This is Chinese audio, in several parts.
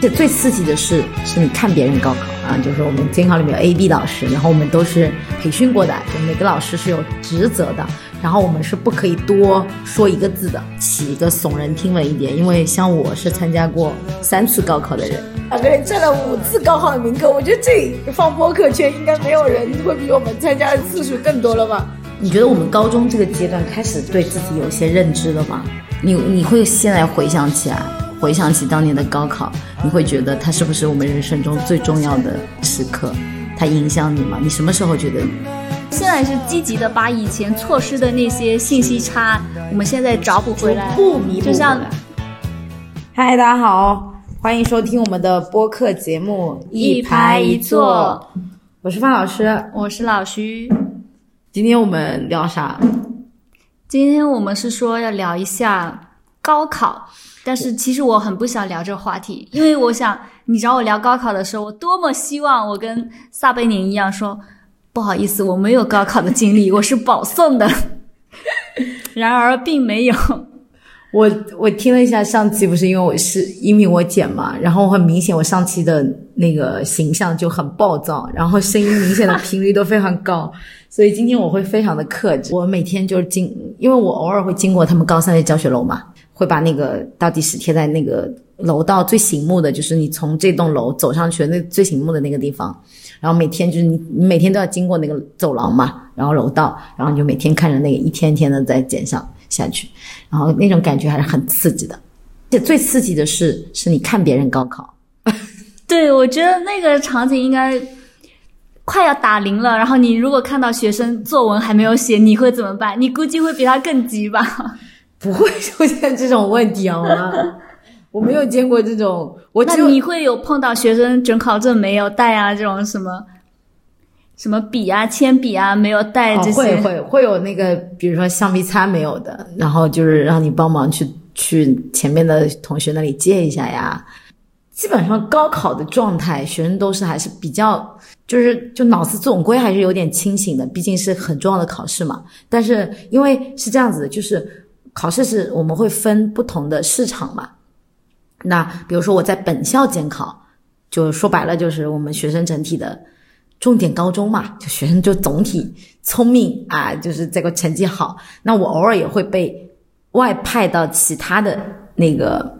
这最刺激的是，是你看别人高考啊，就是我们监考里面有 A、B 老师，然后我们都是培训过的，就每个老师是有职责的，然后我们是不可以多说一个字的，起一个耸人听闻一点，因为像我是参加过三次高考的人，两个人占了五次高考的名额，我觉得这放播客圈应该没有人会比我们参加的次数更多了吧？你觉得我们高中这个阶段开始对自己有些认知了吗？你你会现在回想起来？回想起当年的高考，你会觉得它是不是我们人生中最重要的时刻？它影响你吗？你什么时候觉得？现在是积极的把以前错失的那些信息差，我们现在找补回来，不弥补。就像，嗨，大家好，欢迎收听我们的播客节目《一排一坐》，我是范老师，我是老徐。今天我们聊啥？今天我们是说要聊一下高考。但是其实我很不想聊这个话题，因为我想你找我聊高考的时候，我多么希望我跟撒贝宁一样说，不好意思，我没有高考的经历，我是保送的。然而并没有。我我听了一下上期，不是因为我是因为我剪嘛，然后很明显我上期的那个形象就很暴躁，然后声音明显的频率都非常高，所以今天我会非常的克制。我每天就是经，因为我偶尔会经过他们高三的教学楼嘛。会把那个倒计时贴在那个楼道最醒目的，就是你从这栋楼走上去那最醒目的那个地方，然后每天就是你你每天都要经过那个走廊嘛，然后楼道，然后你就每天看着那个一天天的在减上下去，然后那种感觉还是很刺激的。而且最刺激的是，是你看别人高考。对，我觉得那个场景应该快要打铃了，然后你如果看到学生作文还没有写，你会怎么办？你估计会比他更急吧。不会出现这种问题好吗？我没有见过这种。我那你会有碰到学生准考证没有带啊？这种什么什么笔啊、铅笔啊没有带这些？会会会有那个，比如说橡皮擦没有的，然后就是让你帮忙去去前面的同学那里借一下呀。基本上高考的状态，学生都是还是比较，就是就脑子总归还是有点清醒的，毕竟是很重要的考试嘛。但是因为是这样子的，就是。考试是我们会分不同的市场嘛？那比如说我在本校监考，就说白了就是我们学生整体的重点高中嘛，就学生就总体聪明啊，就是这个成绩好。那我偶尔也会被外派到其他的那个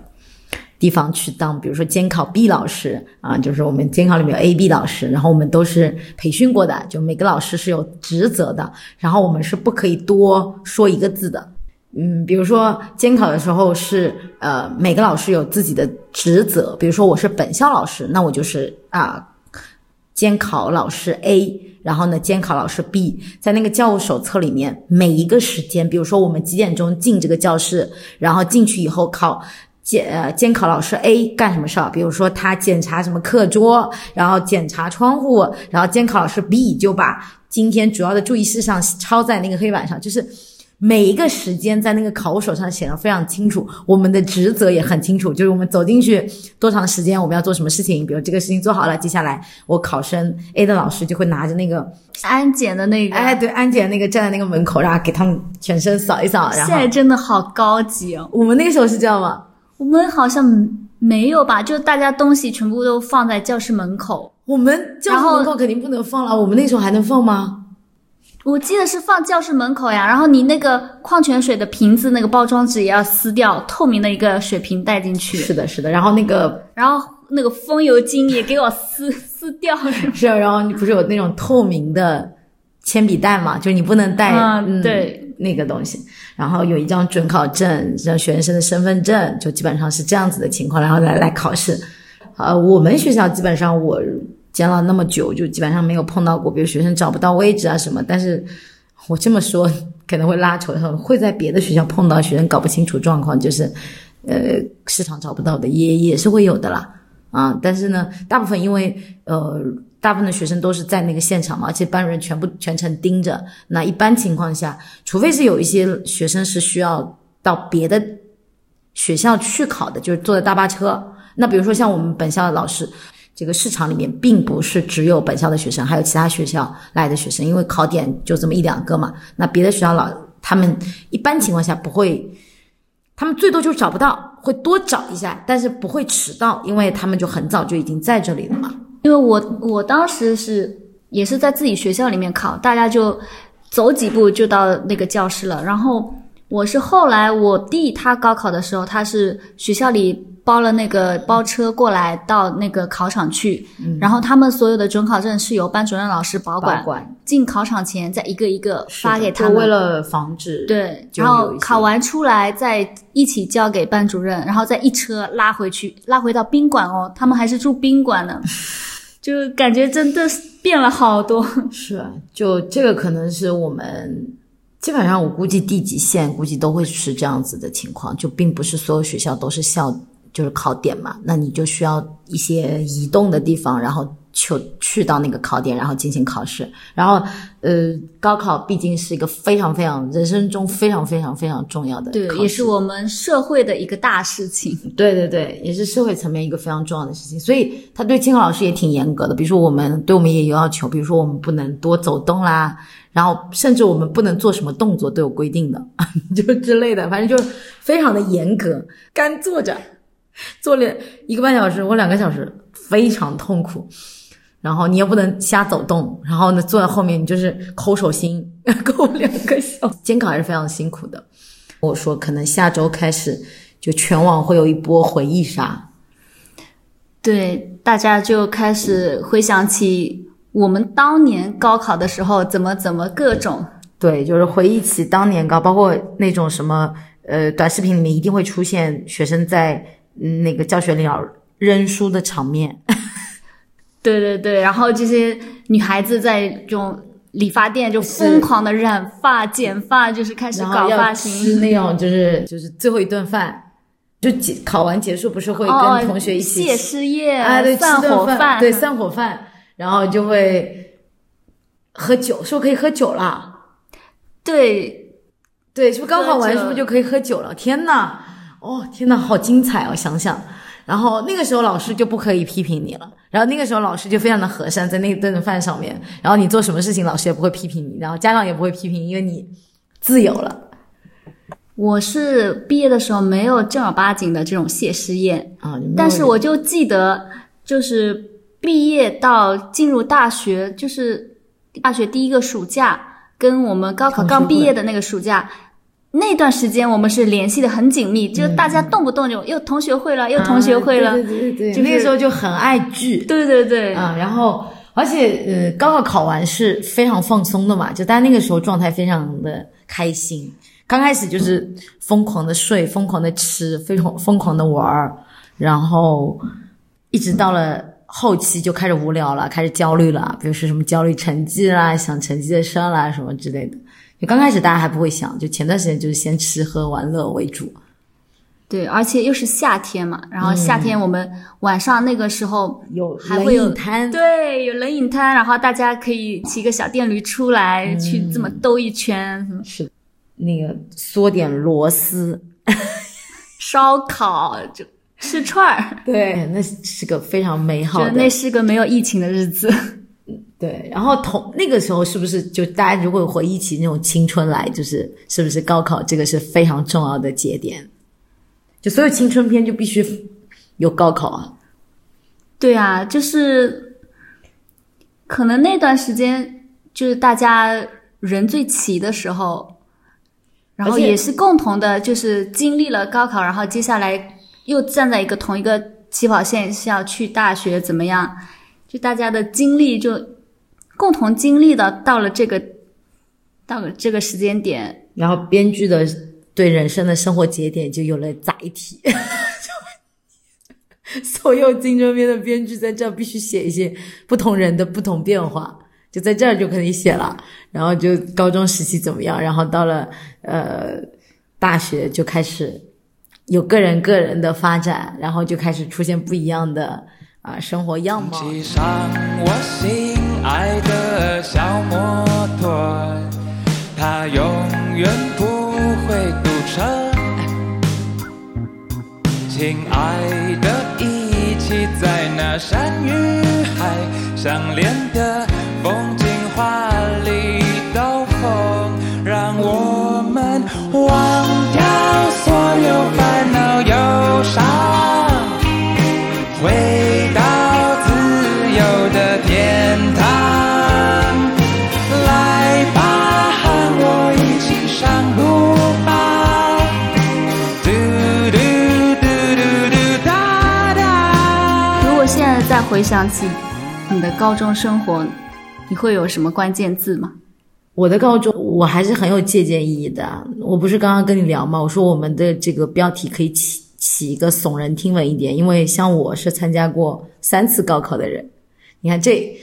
地方去当，比如说监考 B 老师啊，就是我们监考里面有 A、B 老师，然后我们都是培训过的，就每个老师是有职责的，然后我们是不可以多说一个字的。嗯，比如说监考的时候是呃，每个老师有自己的职责。比如说我是本校老师，那我就是啊，监考老师 A，然后呢，监考老师 B，在那个教务手册里面，每一个时间，比如说我们几点钟进这个教室，然后进去以后考监呃监考老师 A 干什么事儿？比如说他检查什么课桌，然后检查窗户，然后监考老师 B 就把今天主要的注意事项抄在那个黑板上，就是。每一个时间在那个考务手上写的非常清楚，我们的职责也很清楚，就是我们走进去多长时间，我们要做什么事情。比如这个事情做好了，接下来我考生 A 的老师就会拿着那个安检的那个，哎，对，安检那个站在那个门口，然后给他们全身扫一扫。然后现在真的好高级哦！我们那个时候是这样吗？我们好像没有吧？就大家东西全部都放在教室门口。我们教室门口肯定不能放了，我们那时候还能放吗？我记得是放教室门口呀，然后你那个矿泉水的瓶子那个包装纸也要撕掉，透明的一个水瓶带进去。是的，是的。然后那个，然后那个风油精也给我撕撕掉。是啊，然后你不是有那种透明的铅笔袋嘛？就是你不能带嗯对那个东西。然后有一张准考证，像学生的身份证，就基本上是这样子的情况，然后来来考试。呃，我们学校基本上我。监了那么久，就基本上没有碰到过，比如学生找不到位置啊什么。但是我这么说可能会拉仇恨，会在别的学校碰到学生搞不清楚状况，就是呃市场找不到的也也是会有的啦啊。但是呢，大部分因为呃大部分的学生都是在那个现场嘛，而且班主任全部全程盯着。那一般情况下，除非是有一些学生是需要到别的学校去考的，就是坐的大巴车。那比如说像我们本校的老师。这个市场里面并不是只有本校的学生，还有其他学校来的学生，因为考点就这么一两个嘛。那别的学校老他们一般情况下不会他们最多就找不到，会多找一下，但是不会迟到，因为他们就很早就已经在这里了嘛。因为我我当时是也是在自己学校里面考，大家就走几步就到那个教室了。然后我是后来我弟他高考的时候，他是学校里包了那个包车过来到那个考场去，然后他们所有的准考证是由班主任老师保管，保管。进考场前再一个一个发给他们。为。了防止对，然后考完出来再一起交给班主任，然后再一车拉回去，拉回到宾馆哦，他们还是住宾馆呢，就感觉真的变了好多。是啊，就这个可能是我们基本上我估计地级县估计都会是这样子的情况，就并不是所有学校都是校就是考点嘛，那你就需要一些移动的地方，然后去去到那个考点，然后进行考试。然后呃，高考毕竟是一个非常非常人生中非常非常非常重要的对，也是我们社会的一个大事情。对对对，也是社会层面一个非常重要的事情，所以他对监考老师也挺严格的。比如说，我们对我们也有要求，比如说我们不能多走动啦，然后甚至我们不能做什么动作都有规定的，就之类的，反正就非常的严格。干坐着，坐了一个半小时或两个小时，非常痛苦。然后你也不能瞎走动，然后呢，坐在后面你就是抠手心，抠两个小时。监考还是非常辛苦的。我说，可能下周开始，就全网会有一波回忆杀。对，大家就开始回想起我们当年高考的时候怎么怎么各种。对，就是回忆起当年高，包括那种什么呃，短视频里面一定会出现学生在嗯那个教学里扔书的场面。对对对，然后这些女孩子在这种理发店就疯狂的染发、剪发，就是开始搞发型。是。那种就是就是最后一顿饭，就结考完结束不是会哦跟同学一起谢师宴、哎对散伙饭，对散伙饭，然后就会喝酒，是不是可以喝酒了？对对，是不是高考完是不是就可以喝酒了？天呐，哦天呐，好精彩哦！想想，然后那个时候老师就不可以批评你了，然后那个时候老师就非常的和善，在那顿饭上面，然后你做什么事情老师也不会批评你，然后家长也不会批评，因为你自由了我是毕业的时候没有正儿八经的这种谢师宴，啊。但是我就记得，就是毕业到进入大学，就是大学第一个暑假，跟我们高考刚毕业的那个暑假。那段时间我们是联系的很紧密，就大家动不动就又同学会了，又同学会了，啊对对对对，就是那个时候就很爱聚，对对对，啊，然后而且呃，高考考完是非常放松的嘛，就大家那个时候状态非常的开心。刚开始就是疯狂的睡，疯狂的吃，非常疯狂的玩儿，然后一直到了后期就开始无聊了，开始焦虑了，比如说什么焦虑成绩啦，想成绩的事儿啦，什么之类的。就刚开始大家还不会想，就前段时间就是先吃喝玩乐为主。对，而且又是夏天嘛，然后夏天我们晚上那个时候有还会有饮摊，对有冷饮摊，然后大家可以骑个小电驴出来、去这么兜一圈，是那个嗦点螺丝，烧烤就吃串儿，对，那是个非常美好的那是个没有疫情的日子。对，然后同那个时候是不是就大家如果回忆起那种青春来，就是是不是高考这个是非常重要的节点？就所有青春片就必须有高考啊。对啊，就是可能那段时间就是大家人最齐的时候，然后也是共同的，就是经历了高考，然后接下来又站在一个同一个起跑线是要去大学怎么样？就大家的经历就共同经历的到了这个到了这个时间点，然后编剧的对人生的生活节点就有了载体。所有青春片的编剧在这儿必须写一些不同人的不同变化，就在这儿就可以写了。然后就高中时期怎么样，然后到了呃大学就开始有个人个人的发展，然后就开始出现不一样的啊、生活样貌。骑上我心爱的小摩托，它永远不会堵车。亲爱的，一起在那山与海相连的风景画里兜风，让我们忘掉所有烦恼忧伤，回再回想起你的高中生活，你会有什么关键字吗？我的高中我还是很有借鉴意义的。我不是刚刚跟你聊吗？我说我们的这个标题可以起起一个耸人听闻一点，因为像我是参加过三次高考的人，你看这，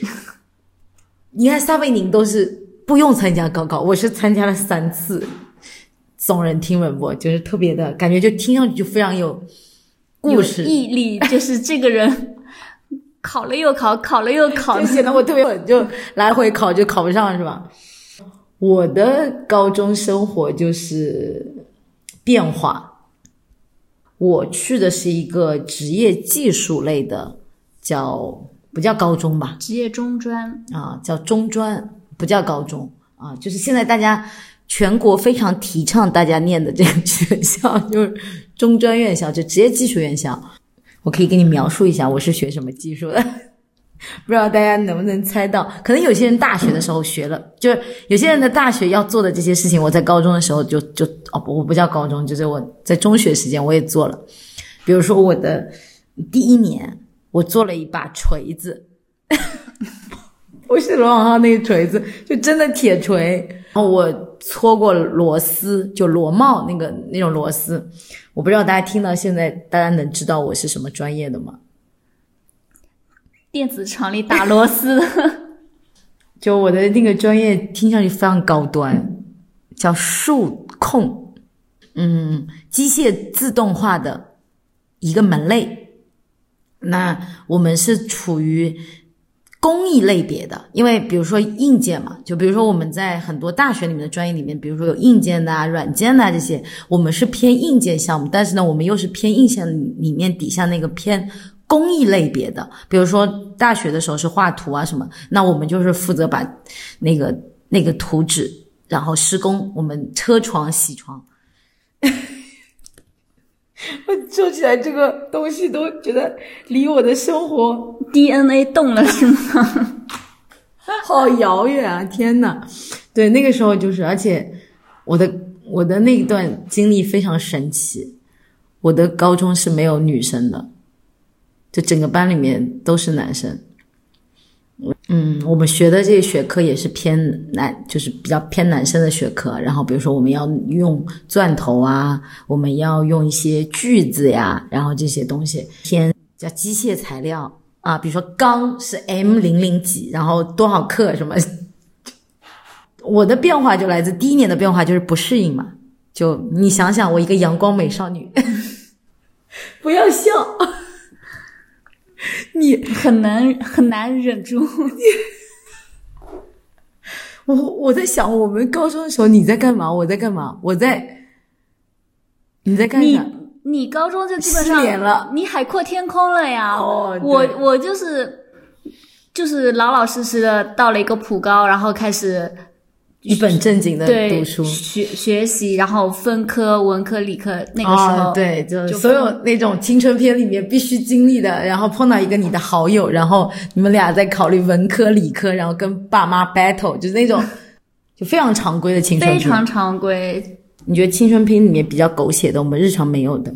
你看撒贝宁都是不用参加高考，我是参加了三次，耸人听闻不？就是特别的感觉，就听上去就非常有故事，毅力，就是这个人考了又考，考了又考就，显得我特别狠，就来回考就考不上是吧？我的高中生活就是变化。我去的是一个职业技术类的，叫不叫高中吧？职业中专，啊，叫中专，不叫高中啊。就是现在大家全国非常提倡大家念的这个学校，就是中专院校，就职业技术院校。我可以给你描述一下我是学什么技术的，不知道大家能不能猜到？可能有些人大学的时候学了，就是有些人的大学要做的这些事情，我在高中的时候就就哦，我不叫高中，就是我在中学时间我也做了。比如说我的第一年，我做了一把锤子，不是罗永浩那个锤子，就真的铁锤。然后我搓过螺丝，就螺帽那个那种螺丝。我不知道大家听到现在，大家能知道我是什么专业的吗？电子厂里打螺丝，就我的那个专业听上去非常高端，叫数控，嗯，机械自动化的一个门类。那我们是处于工艺类别的，因为比如说硬件嘛，就比如说我们在很多大学里面的专业里面，比如说有硬件的、啊、软件的、啊、这些，我们是偏硬件项目，但是呢，我们又是偏硬件里面底下那个偏工艺类别的，比如说大学的时候是画图啊什么，那我们就是负责把那个那个图纸，然后施工，我们车床、铣床。我说起来这个东西都觉得离我的生活 DNA 动了是吗？好遥远啊！天呐，对，那个时候就是，而且我的我的那一段经历非常神奇，我的高中是没有女生的，就整个班里面都是男生。嗯，我们学的这些学科也是偏男，就是比较偏男生的学科。然后比如说我们要用钻头啊，我们要用一些锯子呀，然后这些东西偏叫机械材料啊，比如说钢是 M 零零几，然后多少克什么。我的变化就来自第一年的变化就是不适应嘛，就你想想，我一个阳光美少女，不要笑。你很难很难忍住。我我在想，我们高中的时候你在干嘛？我在干嘛？我在你在干你啥？你高中就基本上了你海阔天空了呀。哦我我就是就是老老实实的到了一个普高，然后开始一本正经的读书。学学习，然后分科文科理科那个时候、哦，对，就就所有那种青春片里面必须经历的，然后碰到一个你的好友，然后你们俩在考虑文科、理科，然后跟爸妈 battle，就是那种 就非常常规的青春非。常常规。你觉得青春片里面比较狗血的，我们日常没有的，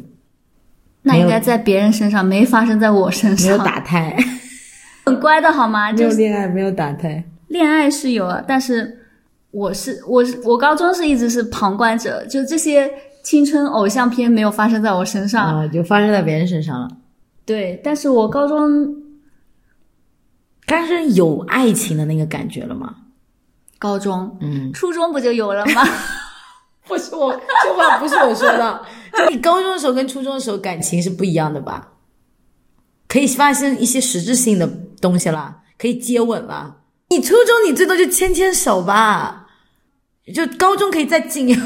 那应该在别人身上，没发生在我身上没有。打胎，很乖的好吗？没有就是恋爱，没有打胎。恋爱是有了，但是我是我是我高中是一直是旁观者，就这些青春偶像片没有发生在我身上。啊、就发生在别人身上了。对，但是我高中但是有爱情的那个感觉了吗？高中嗯，初中不就有了吗？不是我，这话不是我说的。就你高中的时候跟初中的时候感情是不一样的吧？可以发生一些实质性的东西啦，可以接吻啦。你初中你最多就牵牵手吧，就高中可以再近。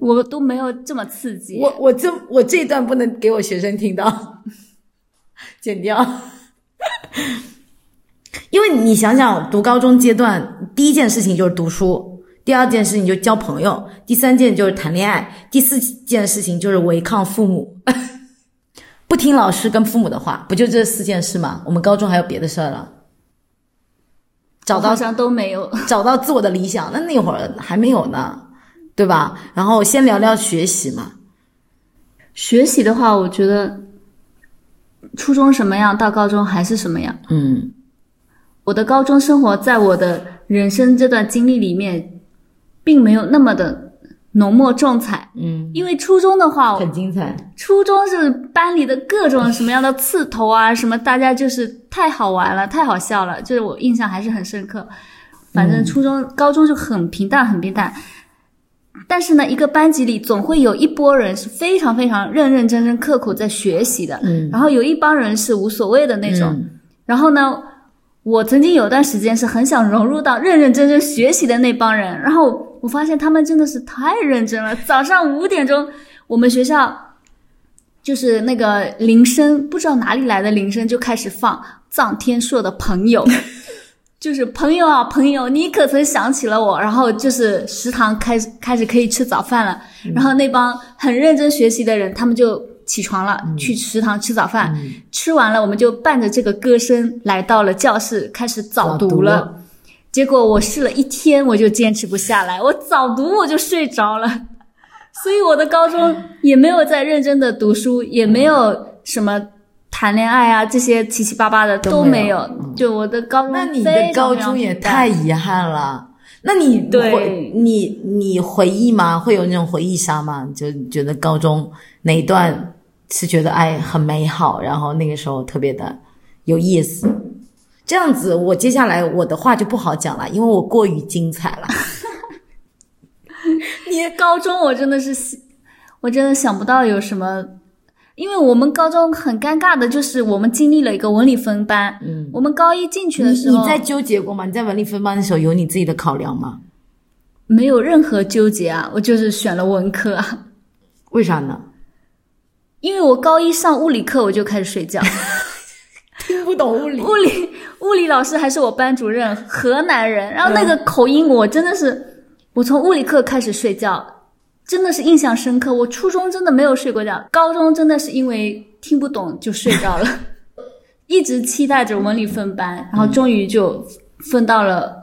我都没有这么刺激。我我这我这一段不能给我学生听到，剪掉。因为你想想，读高中阶段第一件事情就是读书，第二件事情就交朋友，第三件就是谈恋爱，第四件事情就是违抗父母，不听老师跟父母的话，不就这四件事吗？我们高中还有别的事儿了，找到好像都没有。找到自我的理想，那那会儿还没有呢，对吧？然后先聊聊学习嘛，学习的话，我觉得初中什么样，到高中还是什么样。嗯我的高中生活，在我的人生这段经历里面，并没有那么的浓墨重彩。嗯，因为初中的话，很精彩，初中是班里的各种什么样的刺头啊，什么大家就是太好玩了，太好笑了，就是我印象还是很深刻。反正初中、高中就很平淡，很平淡。但是呢，一个班级里总会有一波人是非常非常认认真真、刻苦在学习的，嗯然后有一帮人是无所谓的那种。嗯然后呢，我曾经有段时间是很想融入到认认真真学习的那帮人，然后我发现他们真的是太认真了。早上五点钟，我们学校就是那个铃声，不知道哪里来的铃声就开始放臧天朔的 《朋友》，就是朋友啊朋友，你可曾想起了我？然后就是食堂开始开始可以吃早饭了，然后那帮很认真学习的人，他们就起床了，去食堂吃早饭。吃完了，我们就伴着这个歌声来到了教室，开始早读了。了结果我试了一天，我就坚持不下来，我早读我就睡着了。所以我的高中也没有在认真的读书，也没有什么谈恋爱啊这些七七八八的都都没没有有。就我的高中，那你的高中也太遗憾了。那你对回你你回忆吗？会有那种回忆杀吗？就觉得高中哪一段是觉得哎很美好，然后那个时候特别的有意思。这样子，我接下来我的话就不好讲了，因为我过于精彩了。你高中我真的是，我真的想不到有什么，因为我们高中很尴尬的就是我们经历了一个文理分班，嗯，我们高一进去的时候，你在纠结过吗？你在文理分班的时候有你自己的考量吗？没有任何纠结啊，我就是选了文科啊，为啥呢？因为我高一上物理课我就开始睡觉，听不懂物理物理物理老师还是我班主任，河南人，然后那个口音我真的是，我从物理课开始睡觉，真的是印象深刻。我初中真的没有睡过觉，高中真的是因为听不懂就睡着了，一直期待着文理分班，然后终于就分到了。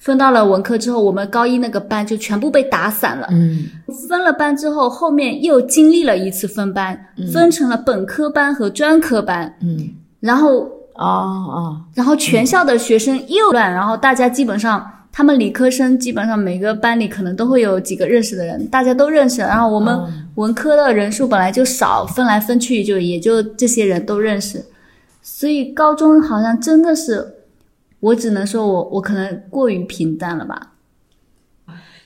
分到了文科之后，我们高一那个班就全部被打散了。嗯分了班之后，后面又经历了一次分班，分成了本科班和专科班。嗯然后哦哦然后全校的学生又乱，然后大家基本上，他们理科生基本上每个班里可能都会有几个认识的人，大家都认识。然后我们文科的人数本来就少，分来分去就也就这些人都认识，所以高中好像真的是，我只能说我我可能过于平淡了吧。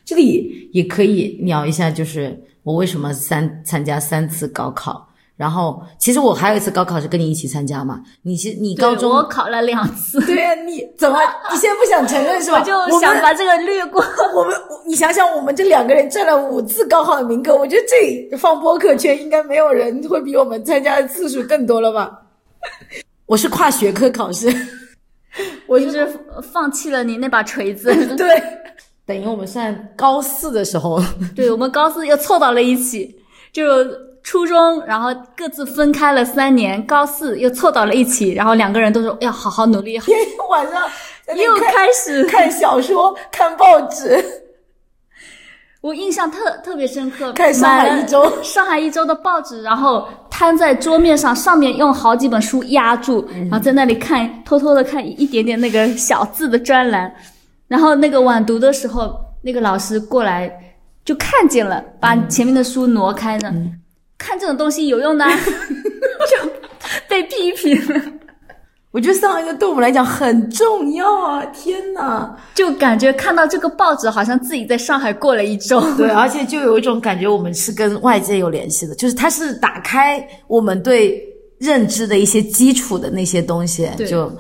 这个也也可以聊一下，就是我为什么三参加三次高考。然后，其实我还有一次高考是跟你一起参加嘛。你是你高中我考了两次，对呀、你怎么你现在不想承认是吧？我就想把这个略过。我们，你想想，我们这两个人占了五次高考的名额，我觉得这放播客圈应该没有人会比我们参加的次数更多了吧？我是跨学科考试，我就是放弃了你那把锤子。对，等于我们算高四的时候，对我们高四又凑到了一起，就初中，然后各自分开了三年，高四又凑到了一起，然后两个人都说要好好努力，天天晚上又开始。看小说、看报纸，我印象特特别深刻，看上海一周。上海一周的报纸，然后摊在桌面上，上面用好几本书压住，然后在那里看，偷偷的看一点点那个小字的专栏，然后那个晚读的时候，那个老师过来就看见了，把前面的书挪开呢，看这种东西有用的啊，就被批评了。我觉得上一个对我们来讲很重要啊！天哪，就感觉看到这个报纸，好像自己在上海过了一周。对，而且就有一种感觉，我们是跟外界有联系的，就是它是打开我们对认知的一些基础的那些东西。对就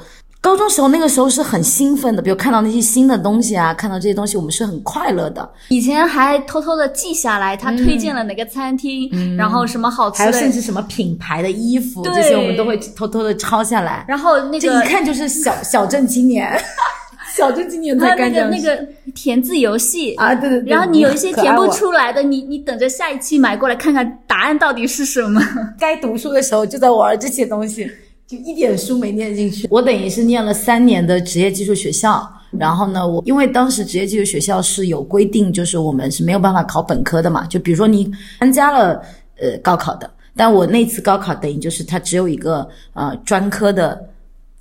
高中时候那个时候是很兴奋的，比如看到那些新的东西啊，看到这些东西，我们是很快乐的。以前还偷偷的记下来，他推荐了哪个餐厅，然后什么好吃的，还有甚至什么品牌的衣服，这些我们都会偷偷的抄下来。然后那个这一看就是小 小镇青年，小镇青年才还有那。个那个填字游戏。啊，对对对。然后你有一些填不出来的，你你等着下一期买过来看看答案到底是什么。该读书的时候就在玩这些东西，就一点书没念进去。我等于是念了三年的职业技术学校，然后呢，我因为当时职业技术学校是有规定，就是我们是没有办法考本科的嘛，就比如说你参加了呃高考的，但我那次高考等于就是它只有一个呃专科的。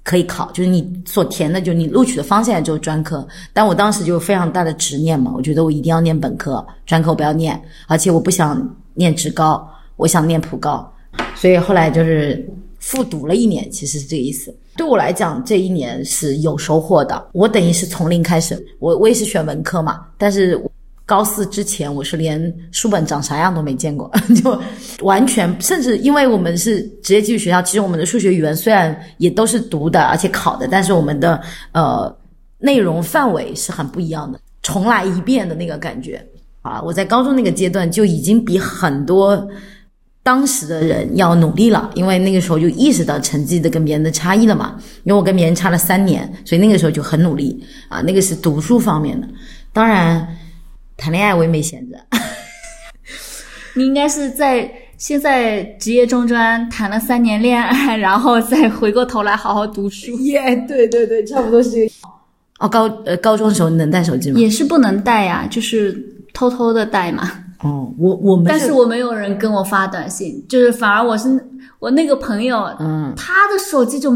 可以考，就是你所填的，就你录取的方向也只有专科。但我当时就非常大的执念嘛，我觉得我一定要念本科，专科我不要念，而且我不想念职高，我想念普高，所以后来就是复读了一年，其实是这个意思。对我来讲，这一年是有收获的。我等于是从零开始，我我也是选文科嘛，但是高四之前我是连书本长啥样都没见过，就完全甚至因为我们是职业技术学校，其实我们的数学语文虽然也都是读的，而且考的，但是我们的呃内容范围是很不一样的，重来一遍的那个感觉啊！我在高中那个阶段就已经比很多当时的人要努力了，因为那个时候就意识到成绩的跟别人的差异了嘛。因为我跟别人差了三年，所以那个时候就很努力啊。那个是读书方面的，当然谈恋爱我也没闲着。你应该是在现在职业中专谈了三年恋爱，然后再回过头来好好读书。耶，对对对，差不多是这个。哦，高呃高中的时候你能带手机吗？也是不能带呀，就是偷偷的带嘛。哦，我我们但是我没有人跟我发短信，就是反而我是我那个朋友，嗯，他的手机就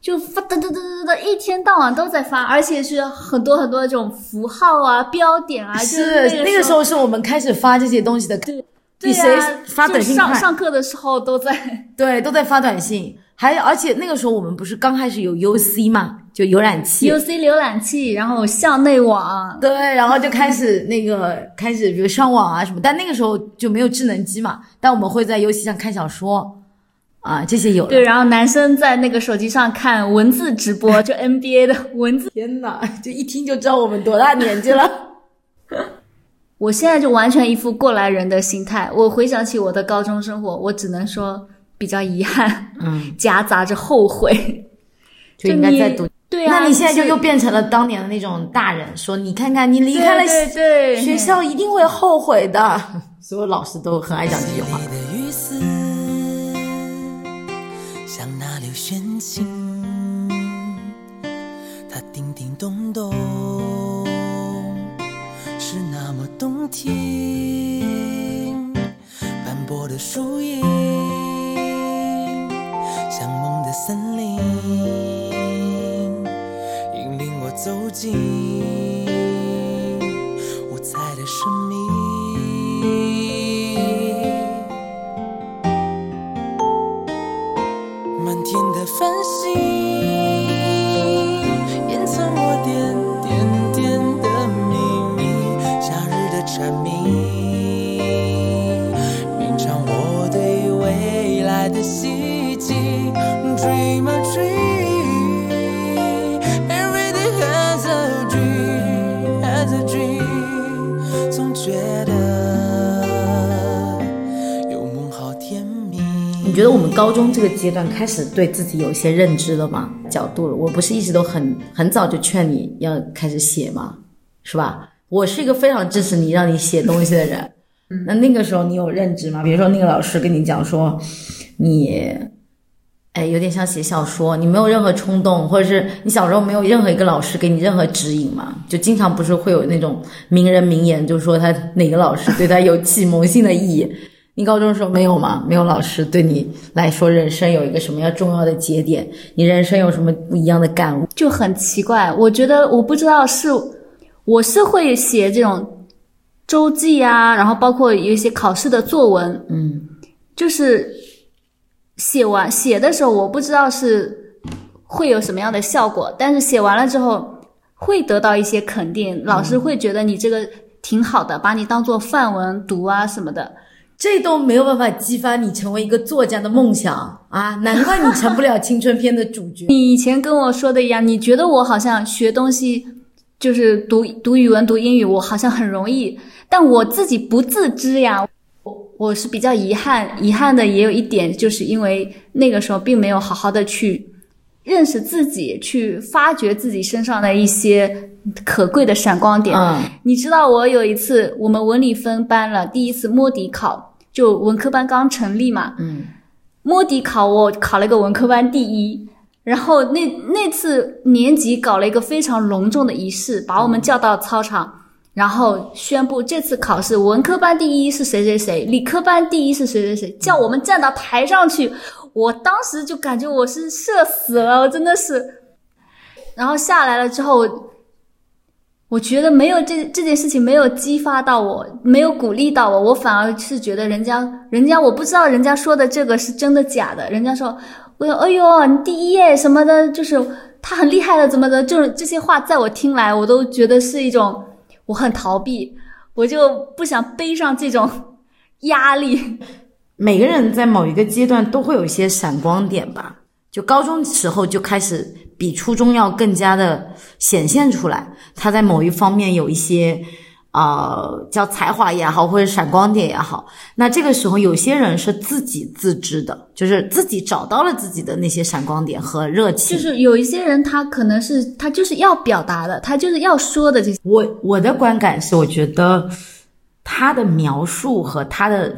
就发哒哒哒哒哒，一天到晚都在发，而且是很多很多这种符号啊、标点啊，就是那个时候是我们开始发这些东西的，对比谁啊发短信就上上课的时候都在。对，都在发短信。还而且那个时候我们不是刚开始有 UC 嘛，就浏览器。UC 浏览器，然后校内网，对，然后就开始那个开始，比如上网啊什么，但那个时候就没有智能机嘛，但我们会在游戏上看小说，啊，这些有。对，然后男生在那个手机上看文字直播，就 NBA 的文字。天哪，就一听就知道我们多大年纪了。我现在就完全一副过来人的心态。我回想起我的高中生活，我只能说比较遗憾，嗯，夹杂着后悔。就应该再读。对啊，那你现在就又变成了当年的那种大人，说你看看你离开了对对对学校一定会后悔的。所有老师都很爱讲这句话。的雨丝像那流弦琴，它叮叮咚咚，动听。斑驳的树影，像梦的森林，引领我走进五彩的生命。中这个阶段开始对自己有一些认知了嘛？角度了？我不是一直都很很早就劝你要开始写吗？是吧？我是一个非常支持你让你写东西的人。那那个时候你有认知吗？比如说那个老师跟你讲说，你，哎，有点像写小说，你没有任何冲动，或者是你小时候没有任何一个老师给你任何指引嘛？就经常不是会有那种名人名言，就说他哪个老师对他有启蒙性的意义。你高中的时候没有吗？没有老师对你来说人生有一个什么样重要的节点？你人生有什么不一样的感悟？就很奇怪。我觉得我不知道是我是会写这种周记啊，然后包括有一些考试的作文，嗯，就是写完写的时候，我不知道是会有什么样的效果，但是写完了之后会得到一些肯定，老师会觉得你这个挺好的，把你当做范文读啊什么的。这都没有办法激发你成为一个作家的梦想啊！难怪你成不了青春片的主角。你以前跟我说的一样，你觉得我好像学东西就是读读语文、读英语，我好像很容易，但我自己不自知呀。我我是比较遗憾，遗憾的也有一点，就是因为那个时候并没有好好的去认识自己，去发掘自己身上的一些可贵的闪光点。嗯你知道，我有一次我们文理分班了，第一次摸底考，就文科班刚成立嘛，嗯，摸底考我考了个文科班第一。然后那那次年级搞了一个非常隆重的仪式，把我们叫到操场，然后宣布这次考试文科班第一是谁谁谁，理科班第一是谁谁谁，叫我们站到台上去。我当时就感觉我是社死了，我真的是。然后下来了之后，我觉得没有这这件事情没有激发到我，没有鼓励到我，我反而是觉得人家人家我不知道人家说的这个是真的假的，人家说我哎呦你第一耶什么的，就是他很厉害的怎么的，就是这些话在我听来我都觉得是一种我很逃避，我就不想背上这种压力。每个人在某一个阶段都会有一些闪光点吧，就高中时候就开始比初中要更加的显现出来，他在某一方面有一些。呃，叫才华也好，或者闪光点也好，那这个时候有些人是自己自知的，就是自己找到了自己的那些闪光点和热情。就是有一些人他可能是他就是要表达的，他就是要说的这些。我我的观感是，我觉得他的描述和他的呃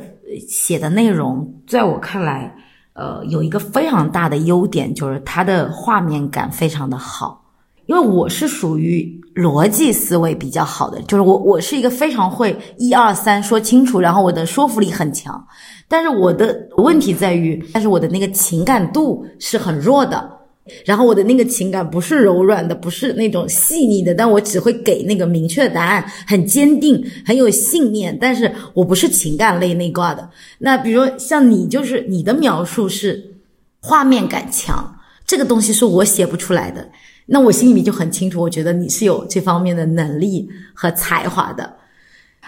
写的内容，在我看来，呃，有一个非常大的优点，就是它的画面感非常的好。因为我是属于逻辑思维比较好的，就是我我是一个非常会一二三说清楚，然后我的说服力很强，但是我的问题在于，但是我的那个情感度是很弱的。然后我的那个情感不是柔软的，不是那种细腻的，但我只会给那个明确的答案，很坚定，很有信念。但是我不是情感类那挂的。那比如像你，就是你的描述是画面感强，这个东西是我写不出来的。那我心里面就很清楚，我觉得你是有这方面的能力和才华的。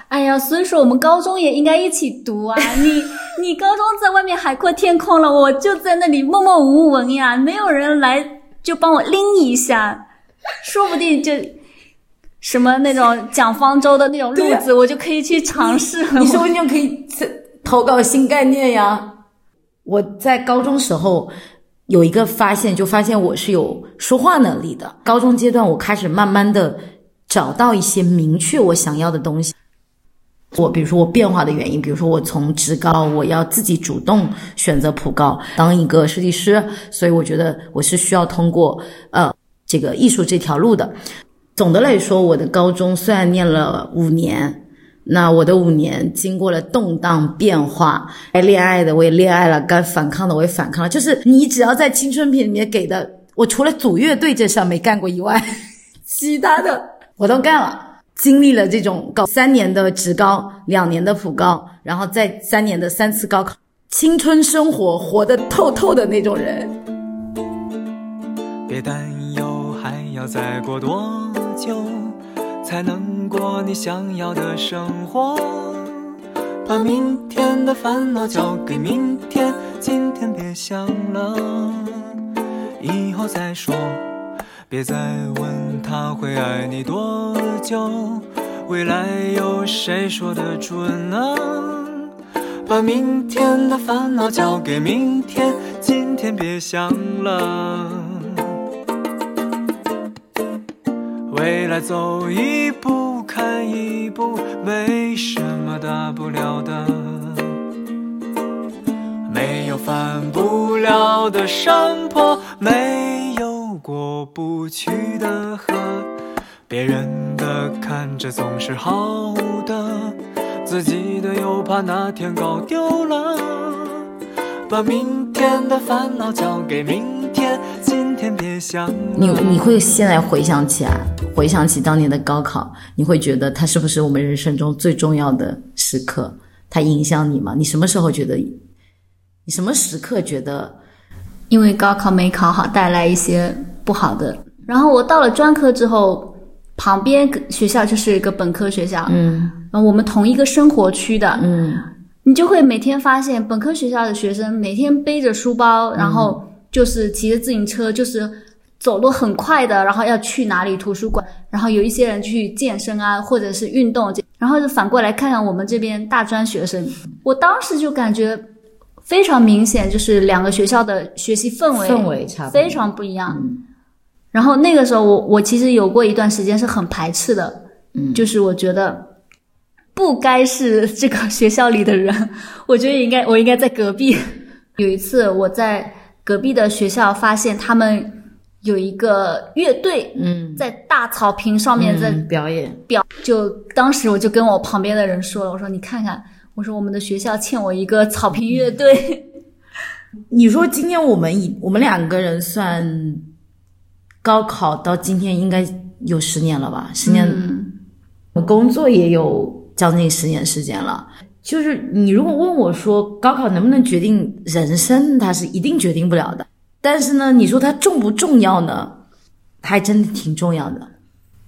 哎呀，所以说我们高中也应该一起读啊！你 你高中在外面海阔天空了，我就在那里默默无闻呀，没有人来就帮我拎一下，说不定就什么那种 讲方舟的那种路子，我就可以去尝试了。你说不定可以 投稿新概念呀。我在高中时候有一个发现，就发现我是有说话能力的。高中阶段，我开始慢慢的找到一些明确我想要的东西。我比如说我变化的原因，比如说我从职高，我要自己主动选择普高当一个设计师，所以我觉得我是需要通过呃这个艺术这条路的。总的来说，我的高中虽然念了五年，那我的五年经过了动荡变化，该恋爱的我也恋爱了，该反抗的我也反抗了。就是你只要在青春片里面给的，我除了组乐队这事儿没干过以外，其他的我都干了。经历了这种高三年的职高，两年的普高，然后再三年的三次高考，青春生活活得透透的那种人。别担忧，还要再过多久才能过你想要的生活？把明天的烦恼交给明天，今天别想了，以后再说。别再问他会爱你多久，未来有谁说得准呢？把明天的烦恼交给明天，今天别想了。未来走一步看一步，没什么大不了的。没有翻不了的山坡，没有过不去的河。别人的看着总是好的，自己的又怕哪天搞丢了。把明天的烦恼交给明天，今天别想。你你会现在回想起来，回想起当年的高考，你会觉得它是不是我们人生中最重要的时刻？它影响你吗？你什么时候觉得？你什么时刻觉得？因为高考没考好，带来一些不好的。然后我到了专科之后，旁边学校就是一个本科学校，嗯。然后我们同一个生活区的，嗯。你就会每天发现本科学校的学生每天背着书包，然后就是骑着自行车，就是走路很快的，然后要去哪里图书馆，然后有一些人去健身啊，或者是运动，然后就反过来看看我们这边大专学生，我当时就感觉非常明显，就是两个学校的学习氛围氛围差非常不一样。嗯。然后那个时候我，我其实有过一段时间是很排斥的，嗯。就是我觉得不该是这个学校里的人，我觉得应该我应该在隔壁。有一次我在隔壁的学校发现他们有一个乐队嗯，在大草坪上面在嗯表演，表，就当时我就跟我旁边的人说了，我说你看看，我说我们的学校欠我一个草坪乐队。你说今天我们以我们两个人算高考到今天应该有十年了吧？十年，嗯我工作也有将近十年时间了。就是你如果问我说高考能不能决定人生，它是一定决定不了的。但是呢，你说它重不重要呢？它还真的挺重要的。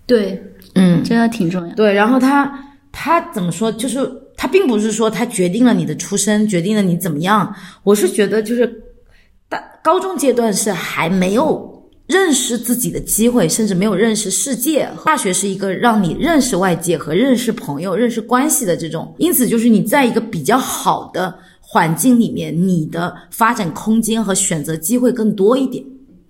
对，嗯，真的挺重要。对，然后他他怎么说？就是他并不是说他决定了你的出身，决定了你怎么样。我是觉得就是大高中阶段是还没有认识自己的机会，甚至没有认识世界。大学是一个让你认识外界和认识朋友、认识关系的这种，因此就是你在一个比较好的环境里面，你的发展空间和选择机会更多一点。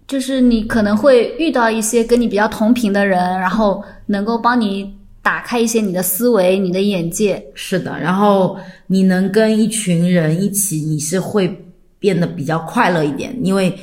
就是你可能会遇到一些跟你比较同频的人，然后能够帮你打开一些你的思维、你的眼界。是的，然后你能跟一群人一起，你是会变得比较快乐一点，因为。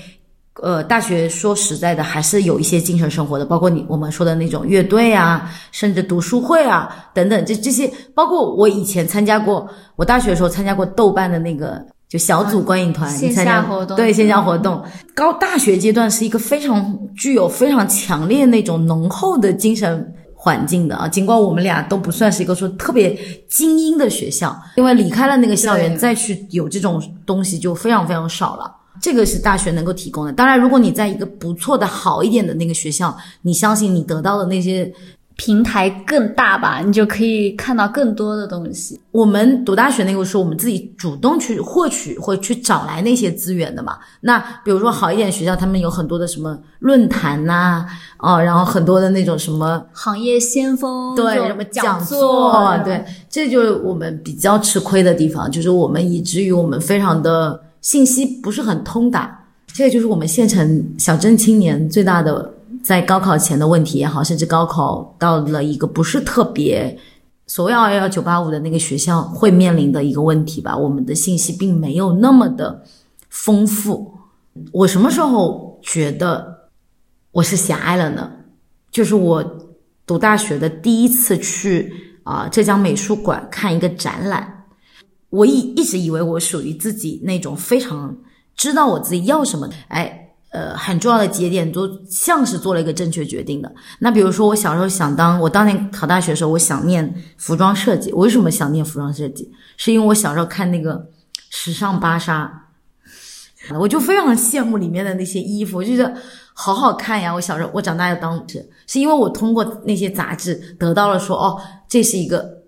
呃，大学说实在的，还是有一些精神生活的，包括你我们说的那种乐队啊，甚至读书会啊等等，这这些，包括我以前参加过，我大学的时候参加过豆瓣的那个就小组观影团，啊线下活动对线下活动。高大学阶段是一个非常具有非常强烈那种浓厚的精神环境的啊，尽管我们俩都不算是一个说特别精英的学校，因为离开了那个校园，再去有这种东西就非常非常少了。这个是大学能够提供的。当然，如果你在一个不错的、好一点的那个学校，你相信你得到的那些，平台更大吧，你就可以看到更多的东西。我们读大学那个时候，我们自己主动去获取或去找来那些资源的嘛。那比如说好一点学校，他们有很多的什么论坛呐、啊，然后很多的那种什么行业先锋对，就什么讲座，对，这就是我们比较吃亏的地方，就是我们以至于我们非常的信息不是很通达，这个就是我们县城小镇青年最大的在高考前的问题也好，甚至高考到了一个不是特别所谓二幺幺九八五的那个学校会面临的一个问题吧，我们的信息并没有那么的丰富。我什么时候觉得我是狭隘了呢？就是我读大学的第一次去啊、浙江美术馆看一个展览，我一一直以为我属于自己那种非常知道我自己要什么，哎。呃，很重要的节点都像是做了一个正确决定的。那比如说，我小时候想当，我当年考大学的时候，我想念服装设计。我为什么想念服装设计？是因为我小时候看那个《时尚芭莎》，我就非常羡慕里面的那些衣服，我就觉得好好看呀。我小时候，我长大要当是，是因为我通过那些杂志得到了说，哦，这是一个，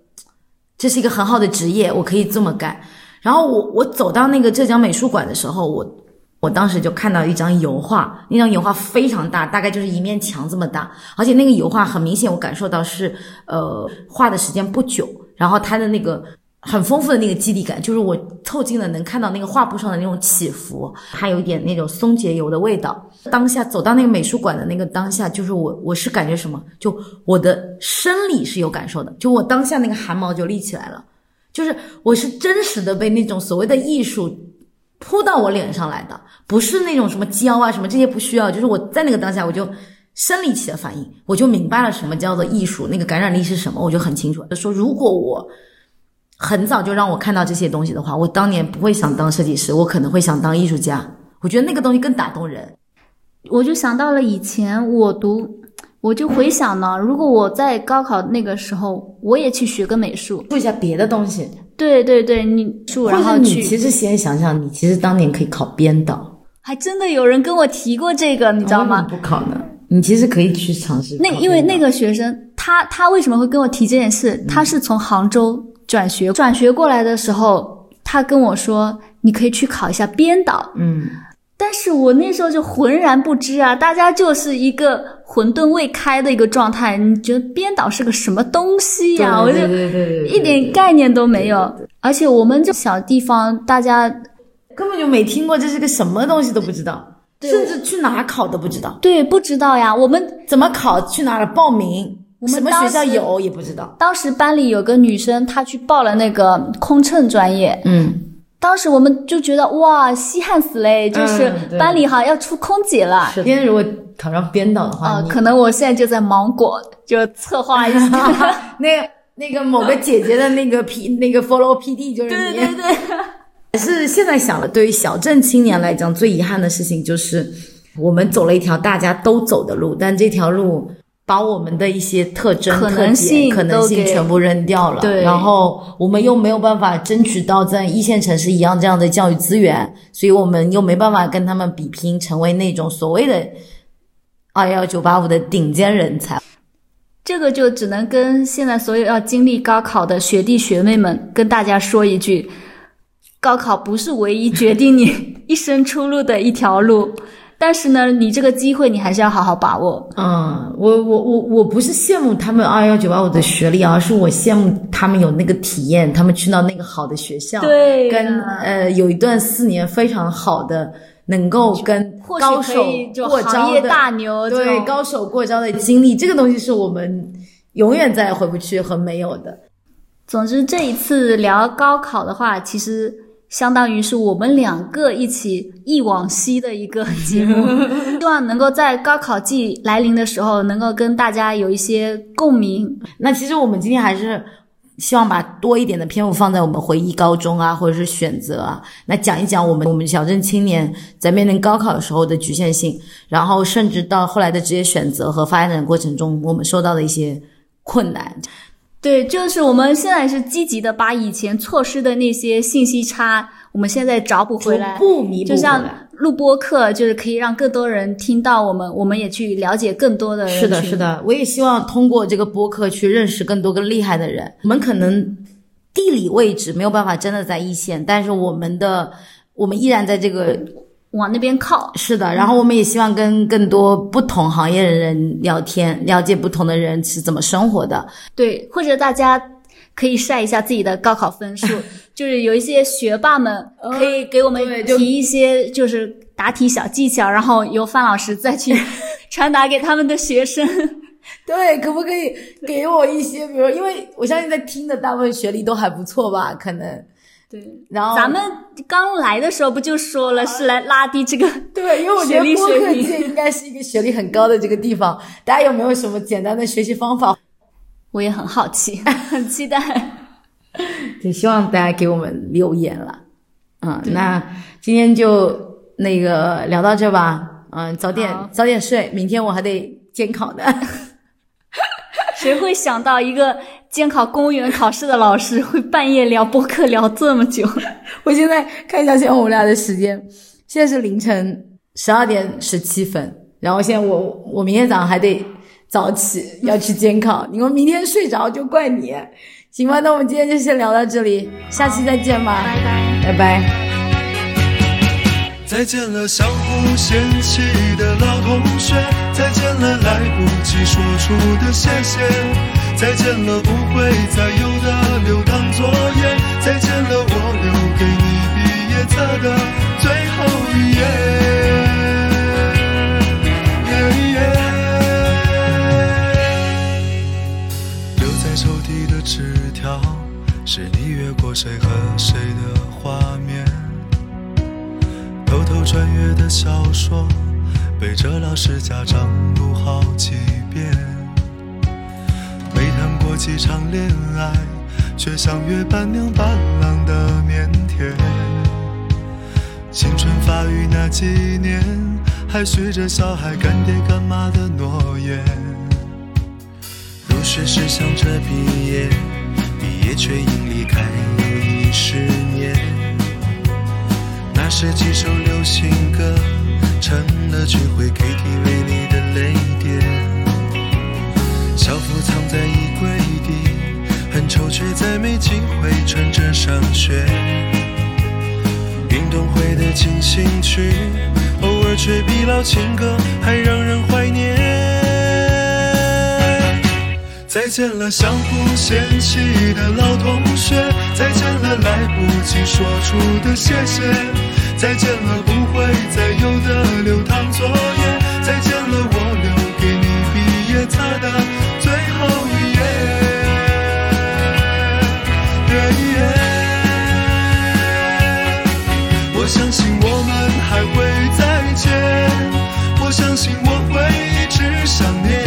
这是一个很好的职业，我可以这么干。然后我我走到那个浙江美术馆的时候，我我当时就看到一张油画，那张油画非常大，大概就是一面墙这么大，而且那个油画很明显，我感受到是呃画的时间不久，然后它的那个很丰富的那个肌理感，就是我凑近了能看到那个画布上的那种起伏，还有一点那种松节油的味道。当下走到那个美术馆的那个当下，就是我我是感觉什么，就我的生理是有感受的，就我当下那个汗毛就立起来了，就是我是真实的被那种所谓的艺术扑到我脸上来的，不是那种什么胶啊什么这些不需要，就是我在那个当下我就生理起的反应，我就明白了什么叫做艺术，那个感染力是什么，我就很清楚。就说如果我很早就让我看到这些东西的话，我当年不会想当设计师，我可能会想当艺术家。我觉得那个东西更打动人。我就想到了以前我读，我就回想呢，如果我在高考那个时候，我也去学个美术，做一下别的东西，对对对，你术，然后去，其实现在想想，你其实当年可以考编导，还真的有人跟我提过这个，你知道吗？不考呢？你其实可以去尝试那。因为那个学生，他他为什么会跟我提这件事？他是从杭州转学，转学过来的时候，他跟我说，你可以去考一下编导。嗯，但是我那时候就浑然不知啊，大家就是一个混沌未开的一个状态。你觉得编导是个什么东西呀、我就对对对对对，一点概念都没有。而且我们这小地方，大家根本就没听过这是个什么东西都不知道，甚至去哪考都不知道，对，不知道呀。我们怎么考，去哪儿报名，我们什么学校有也不知道。当时班里有个女生，她去报了那个空乘专业，嗯，当时我们就觉得哇，稀罕死嘞，就是班里哈要出空姐了。今天如果考上编导的话，啊、你可能我现在就在芒果，就策划一下。那个那个某个姐姐的那个 P 那个 follow PD 就是你。对对对，可是现在想了，对于小镇青年来讲，最遗憾的事情就是我们走了一条大家都走的路，但这条路把我们的一些特征、可能性可能性全部扔掉了。对然后我们又没有办法争取到在一线城市一样这样的教育资源，所以我们又没办法跟他们比拼，成为那种所谓的二幺九八五的顶尖人才。这个就只能跟现在所有要经历高考的学弟学妹们跟大家说一句：高考不是唯一决定你一生出路的一条路，但是呢，你这个机会你还是要好好把握。嗯，我我我我不是羡慕他们二幺九八五的学历，而是我羡慕他们有那个体验，他们去到那个好的学校，对呀跟呃有一段四年非常好的，能够跟高手过招的大牛对高手过招的经历，这个东西是我们永远再也回不去和没有的。总之，这一次聊高考的话，其实相当于是我们两个一起忆往昔的一个 节目，希望能够在高考季来临的时候，能够跟大家有一些共鸣。那其实我们今天还是希望把多一点的篇幅放在我们回忆高中啊，或者是选择啊，那讲一讲我们我们小镇青年在面临高考的时候的局限性，然后甚至到后来的职业选择和发展的过程中，我们受到的一些困难。对，就是我们现在是积极的把以前错失的那些信息差，我们现在找补回来，就像录播课，就是可以让更多人听到我们，我们也去了解更多的人是的，是的，我也希望通过这个播客去认识更多更厉害的人。我们可能地理位置没有办法真的在一线，但是我们的我们依然在这个往那边靠。是的，然后我们也希望跟更多不同行业的人聊天，了解不同的人是怎么生活的。对，或者大家可以晒一下自己的高考分数，就是有一些学霸们可以给我们提一些就是答题小技巧，然后由范老师再去 传达给他们的学生。对，可不可以给我一些，比如，因为我相信在听的大部分学历都还不错吧，可能。对，然后咱们刚来的时候不就说了是来拉低这个对，因为我觉得播客水平界应该是一个学历很高的这个地方，大家有没有什么简单的学习方法？我也很好奇，很 期待。也希望大家给我们留言了。嗯，那今天就那个聊到这吧。嗯，早点早点睡，明天我还得监考呢。谁会想到一个监考公务员考试的老师 会半夜聊播客聊这么久？我现在看一下现在我们俩的时间，现在是凌晨十二点十七分，然后现在我我明天早上还得早起 要去监考，你们明天睡着就怪你，行吧？那我们今天就先聊到这里，下期再见吧，拜拜。拜拜。再见了，相互嫌弃的老同学；再见了，来不及说出的谢谢；再见了，不会再有的留堂作业；再见了，我留给你毕业册的最后一页。留在抽屉的纸条，是你越过谁和谁的画面。偷偷穿越的小说，背着老师家长读好几遍。过几场恋爱，却像约伴娘伴郎的腼腆。青春发育那几年，还许着小孩干爹干妈的诺言。入学时想着毕业，毕业却因离开又已十年。那时几首流行歌，成了聚会 KTV 里的泪点。机会穿着上学。运动会的进行曲，偶尔却比老情歌还让人怀念。再见了相互嫌弃的老同学，再见了来不及说出的谢谢，再见了不会再有的流淌作业，再见了我留给你毕业册的最后我相信我会一直想念，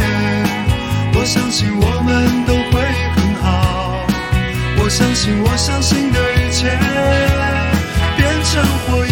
我相信我们都会很好，我相信我相信的一切变成火焰。